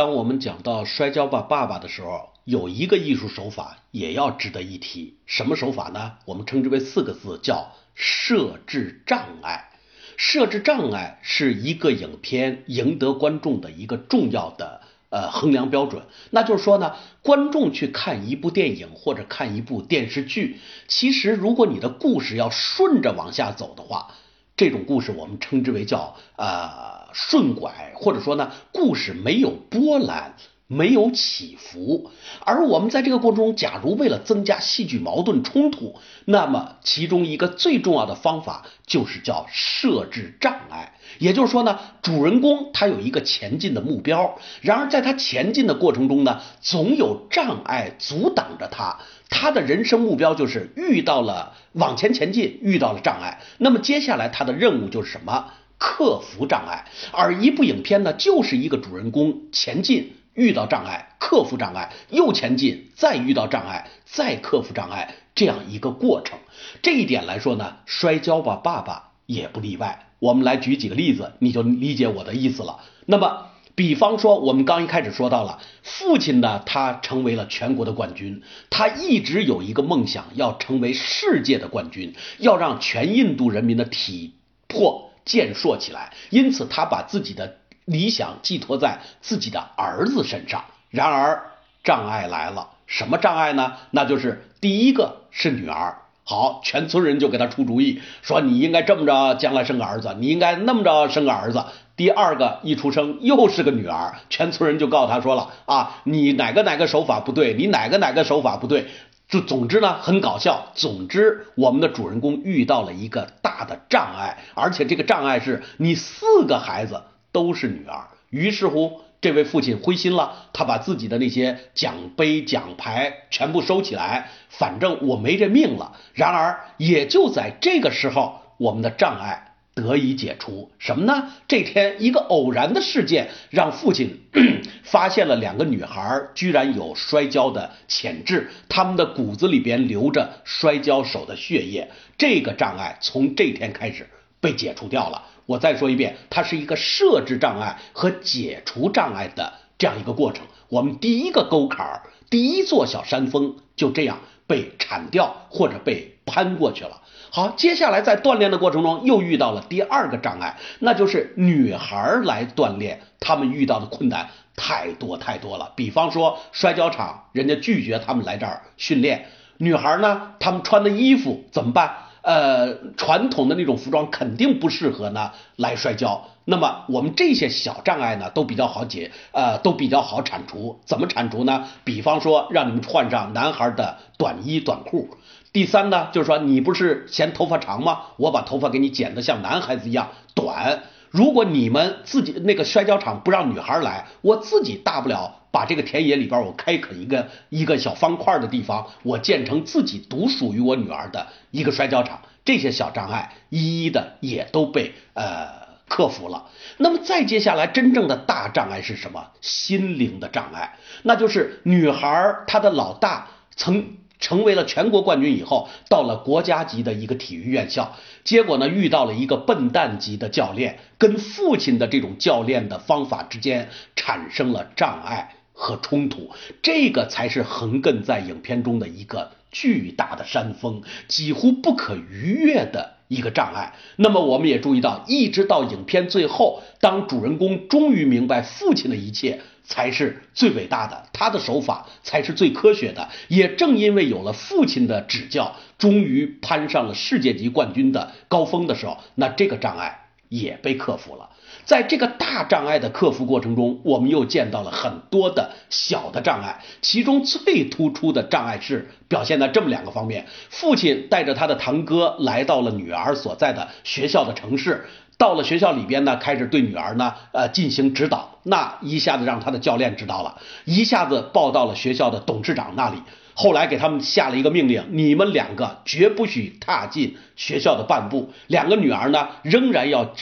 当我们讲到摔跤吧爸爸的时候，有一个艺术手法也要值得一提。什么手法呢？我们称之为四个字，叫设置障碍。设置障碍是一个影片赢得观众的一个重要的呃衡量标准。那就是说呢，观众去看一部电影或者看一部电视剧，其实如果你的故事要顺着往下走的话，这种故事我们称之为叫呃顺拐，或者说呢，故事没有波澜。没有起伏，而我们在这个过程中，假如为了增加戏剧矛盾冲突，那么其中一个最重要的方法就是叫设置障碍。也就是说呢，主人公他有一个前进的目标，然而在他前进的过程中呢，总有障碍阻挡着他。他的人生目标就是遇到了往前前进，遇到了障碍，那么接下来他的任务就是什么？克服障碍。而一部影片呢，就是一个主人公前进。遇到障碍，克服障碍，又前进，再遇到障碍，再克服障碍，这样一个过程。这一点来说呢，摔跤吧爸爸也不例外。我们来举几个例子，你就理解我的意思了。那么，比方说，我们刚一开始说到了父亲呢，他成为了全国的冠军，他一直有一个梦想，要成为世界的冠军，要让全印度人民的体魄健硕起来。因此，他把自己的。理想寄托在自己的儿子身上，然而障碍来了，什么障碍呢？那就是第一个是女儿。好，全村人就给他出主意，说你应该这么着，将来生个儿子；你应该那么着生个儿子。第二个一出生又是个女儿，全村人就告诉他说了啊，你哪个哪个手法不对，你哪个哪个手法不对。就总之呢，很搞笑。总之，我们的主人公遇到了一个大的障碍，而且这个障碍是你四个孩子。都是女儿，于是乎，这位父亲灰心了，他把自己的那些奖杯奖牌全部收起来，反正我没这命了。然而，也就在这个时候，我们的障碍得以解除。什么呢？这天，一个偶然的事件让父亲 发现了两个女孩居然有摔跤的潜质，他们的骨子里边流着摔跤手的血液。这个障碍从这天开始被解除掉了。我再说一遍，它是一个设置障碍和解除障碍的这样一个过程。我们第一个沟坎儿，第一座小山峰就这样被铲掉或者被攀过去了。好，接下来在锻炼的过程中又遇到了第二个障碍，那就是女孩来锻炼，她们遇到的困难太多太多了。比方说摔跤场，人家拒绝她们来这儿训练，女孩呢，她们穿的衣服怎么办？呃，传统的那种服装肯定不适合呢来摔跤。那么我们这些小障碍呢都比较好解，呃，都比较好铲除。怎么铲除呢？比方说让你们换上男孩的短衣短裤。第三呢，就是说你不是嫌头发长吗？我把头发给你剪得像男孩子一样短。如果你们自己那个摔跤场不让女孩来，我自己大不了。把这个田野里边我开垦一个一个小方块的地方，我建成自己独属于我女儿的一个摔跤场。这些小障碍一一的也都被呃克服了。那么再接下来真正的大障碍是什么？心灵的障碍，那就是女孩她的老大曾。成为了全国冠军以后，到了国家级的一个体育院校，结果呢遇到了一个笨蛋级的教练，跟父亲的这种教练的方法之间产生了障碍。和冲突，这个才是横亘在影片中的一个巨大的山峰，几乎不可逾越的一个障碍。那么，我们也注意到，一直到影片最后，当主人公终于明白父亲的一切才是最伟大的，他的手法才是最科学的。也正因为有了父亲的指教，终于攀上了世界级冠军的高峰的时候，那这个障碍也被克服了。在这个大障碍的克服过程中，我们又见到了很多的小的障碍，其中最突出的障碍是表现在这么两个方面：父亲带着他的堂哥来到了女儿所在的学校的城市，到了学校里边呢，开始对女儿呢呃进行指导，那一下子让他的教练知道了，一下子报到了学校的董事长那里。后来给他们下了一个命令：你们两个绝不许踏进学校的半步。两个女儿呢，仍然要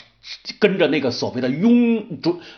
跟着那个所谓的庸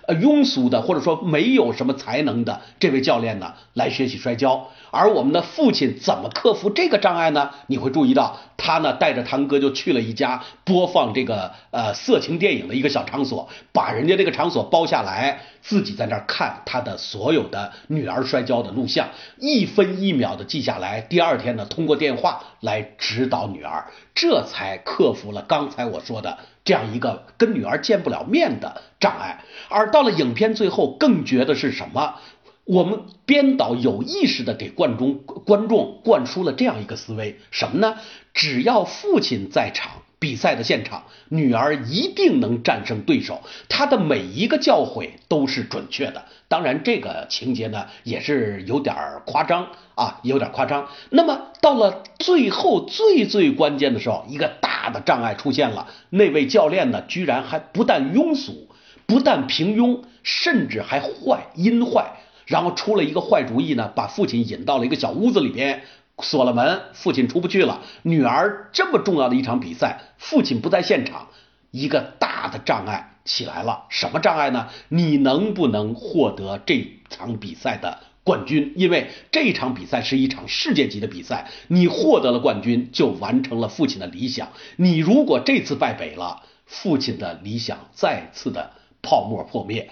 呃庸俗的或者说没有什么才能的这位教练呢来学习摔跤，而我们的父亲怎么克服这个障碍呢？你会注意到他呢带着堂哥就去了一家播放这个呃色情电影的一个小场所，把人家这个场所包下来，自己在那儿看他的所有的女儿摔跤的录像，一分一秒的记下来。第二天呢，通过电话来指导女儿，这才克服了刚才我说的。这样一个跟女儿见不了面的障碍，而到了影片最后，更绝的是什么？我们编导有意识的给观众观众灌输了这样一个思维，什么呢？只要父亲在场。比赛的现场，女儿一定能战胜对手。她的每一个教诲都是准确的。当然，这个情节呢也是有点夸张啊，有点夸张。那么到了最后最最关键的时候，一个大的障碍出现了。那位教练呢，居然还不但庸俗，不但平庸，甚至还坏阴坏。然后出了一个坏主意呢，把父亲引到了一个小屋子里边。锁了门，父亲出不去了。女儿这么重要的一场比赛，父亲不在现场，一个大的障碍起来了。什么障碍呢？你能不能获得这场比赛的冠军？因为这场比赛是一场世界级的比赛，你获得了冠军，就完成了父亲的理想。你如果这次败北了，父亲的理想再次的泡沫破灭。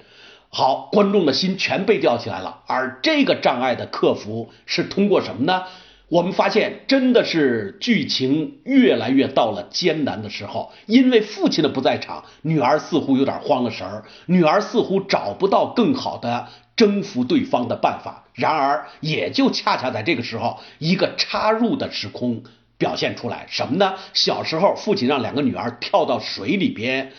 好，观众的心全被吊起来了。而这个障碍的克服是通过什么呢？我们发现，真的是剧情越来越到了艰难的时候，因为父亲的不在场，女儿似乎有点慌了神儿，女儿似乎找不到更好的征服对方的办法。然而，也就恰恰在这个时候，一个插入的时空表现出来，什么呢？小时候，父亲让两个女儿跳到水里边，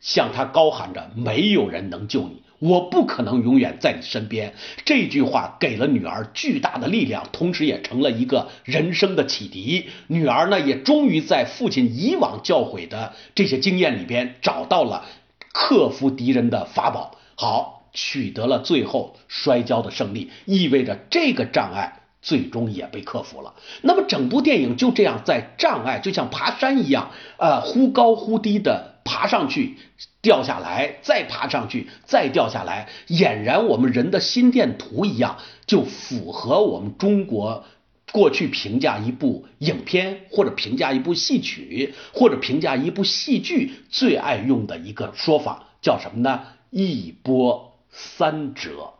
向他高喊着：“没有人能救你。”我不可能永远在你身边。这句话给了女儿巨大的力量，同时也成了一个人生的启迪。女儿呢，也终于在父亲以往教诲的这些经验里边找到了克服敌人的法宝。好，取得了最后摔跤的胜利，意味着这个障碍最终也被克服了。那么，整部电影就这样在障碍就像爬山一样，呃，忽高忽低的。爬上去，掉下来，再爬上去，再掉下来，俨然我们人的心电图一样，就符合我们中国过去评价一部影片，或者评价一部戏曲，或者评价一部戏剧最爱用的一个说法，叫什么呢？一波三折。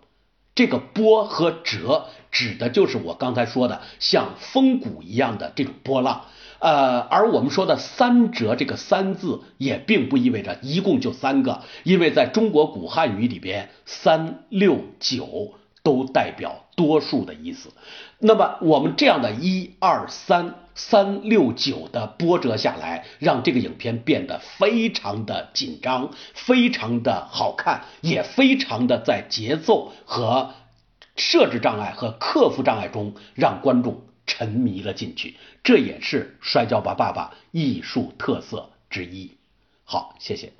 这个波和折指的就是我刚才说的像风谷一样的这种波浪。呃，而我们说的三折这个三字也并不意味着一共就三个，因为在中国古汉语里边，三六九都代表多数的意思。那么我们这样的一二三三六九的波折下来，让这个影片变得非常的紧张，非常的好看，也非常的在节奏和设置障碍和克服障碍中让观众。沉迷了进去，这也是《摔跤吧，爸爸》艺术特色之一。好，谢谢。